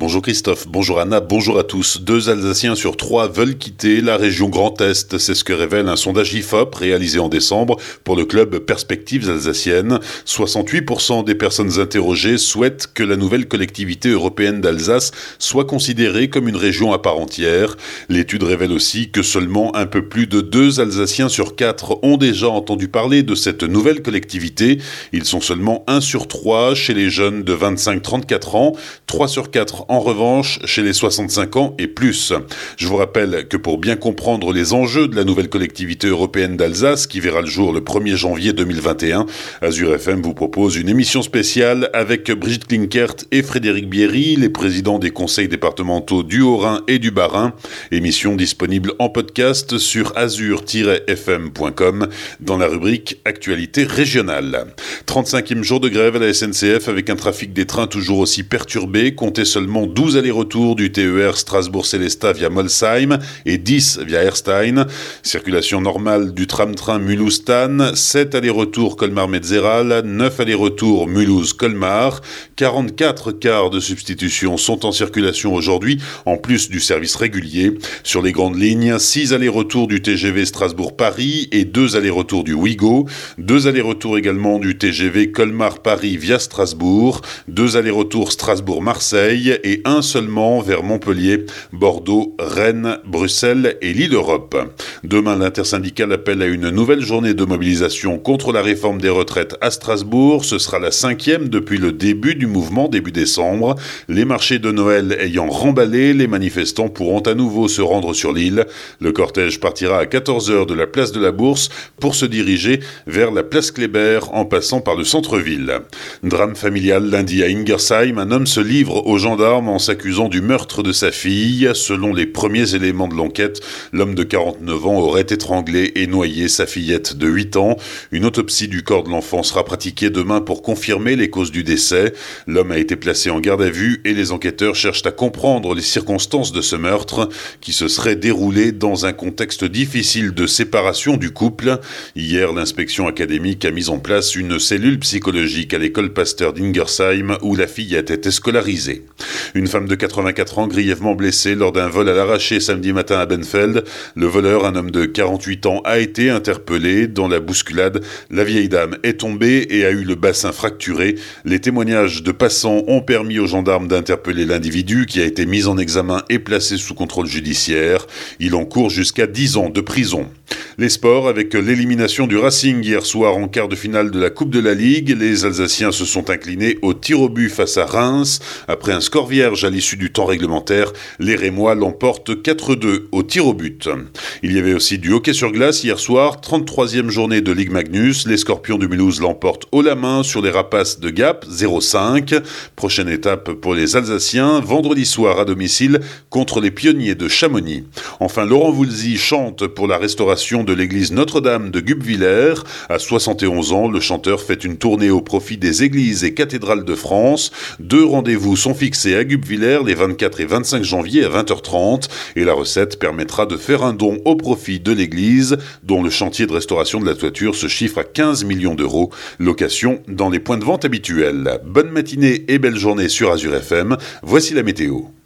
Bonjour Christophe, bonjour Anna, bonjour à tous. Deux Alsaciens sur trois veulent quitter la région Grand Est. C'est ce que révèle un sondage IFOP réalisé en décembre pour le club Perspectives Alsaciennes. 68% des personnes interrogées souhaitent que la nouvelle collectivité européenne d'Alsace soit considérée comme une région à part entière. L'étude révèle aussi que seulement un peu plus de deux Alsaciens sur quatre ont déjà entendu parler de cette nouvelle collectivité. Ils sont seulement un sur trois chez les jeunes de 25-34 ans, 3 sur 4 en revanche chez les 65 ans et plus. Je vous rappelle que pour bien comprendre les enjeux de la nouvelle collectivité européenne d'Alsace qui verra le jour le 1er janvier 2021, Azure FM vous propose une émission spéciale avec Brigitte Klinkert et Frédéric Bierry, les présidents des conseils départementaux du Haut-Rhin et du Bas-Rhin. Émission disponible en podcast sur azur-fm.com dans la rubrique Actualité régionale. 35e jour de grève à la SNCF avec un trafic des trains toujours aussi perturbé, comptez seulement 12 allers-retours du TER Strasbourg-Célestat via Molsheim et 10 via Erstein. Circulation normale du tram-train Mulhouse-Tann, 7 allers-retours Colmar-Metzeral, 9 allers-retours Mulhouse-Colmar. 44 quarts de substitution sont en circulation aujourd'hui, en plus du service régulier. Sur les grandes lignes, 6 allers-retours du TGV Strasbourg-Paris et 2 allers-retours du Ouigo. 2 allers-retours également du TGV Colmar-Paris via Strasbourg. 2 allers-retours Strasbourg-Marseille et un seulement vers Montpellier, Bordeaux, Rennes, Bruxelles et l'île Europe. Demain, l'intersyndicale appelle à une nouvelle journée de mobilisation contre la réforme des retraites à Strasbourg. Ce sera la cinquième depuis le début du mouvement début décembre. Les marchés de Noël ayant remballé, les manifestants pourront à nouveau se rendre sur l'île. Le cortège partira à 14h de la place de la Bourse pour se diriger vers la place Kléber en passant par le centre-ville. Drame familial lundi à Ingersheim, un homme se livre aux gendarmes en s'accusant du meurtre de sa fille. Selon les premiers éléments de l'enquête, l'homme de 49 ans aurait étranglé et noyé sa fillette de 8 ans. Une autopsie du corps de l'enfant sera pratiquée demain pour confirmer les causes du décès. L'homme a été placé en garde à vue et les enquêteurs cherchent à comprendre les circonstances de ce meurtre qui se serait déroulé dans un contexte difficile de séparation du couple. Hier, l'inspection académique a mis en place une cellule psychologique à l'école Pasteur d'Ingersheim où la fillette était scolarisée. Une femme de 84 ans grièvement blessée lors d'un vol à l'arraché samedi matin à Benfeld. Le voleur, un homme de 48 ans, a été interpellé. Dans la bousculade, la vieille dame est tombée et a eu le bassin fracturé. Les témoignages de passants ont permis aux gendarmes d'interpeller l'individu qui a été mis en examen et placé sous contrôle judiciaire. Il encourt jusqu'à 10 ans de prison. Les sports avec l'élimination du Racing hier soir en quart de finale de la Coupe de la Ligue. Les Alsaciens se sont inclinés au tir au but face à Reims. Après un score vierge à l'issue du temps réglementaire, les Rémois l'emportent 4-2 au tir au but. Il y avait aussi du hockey sur glace hier soir, 33e journée de Ligue Magnus. Les Scorpions de Mulhouse l'emportent haut la main sur les Rapaces de Gap 0-5. Prochaine étape pour les Alsaciens, vendredi soir à domicile contre les Pionniers de Chamonix. Enfin, Laurent Voulzy chante pour la restauration l'église Notre-Dame de Gubviller. À 71 ans, le chanteur fait une tournée au profit des églises et cathédrales de France. Deux rendez-vous sont fixés à Gubviller les 24 et 25 janvier à 20h30 et la recette permettra de faire un don au profit de l'église dont le chantier de restauration de la toiture se chiffre à 15 millions d'euros. Location dans les points de vente habituels. Bonne matinée et belle journée sur Azure FM. Voici la météo.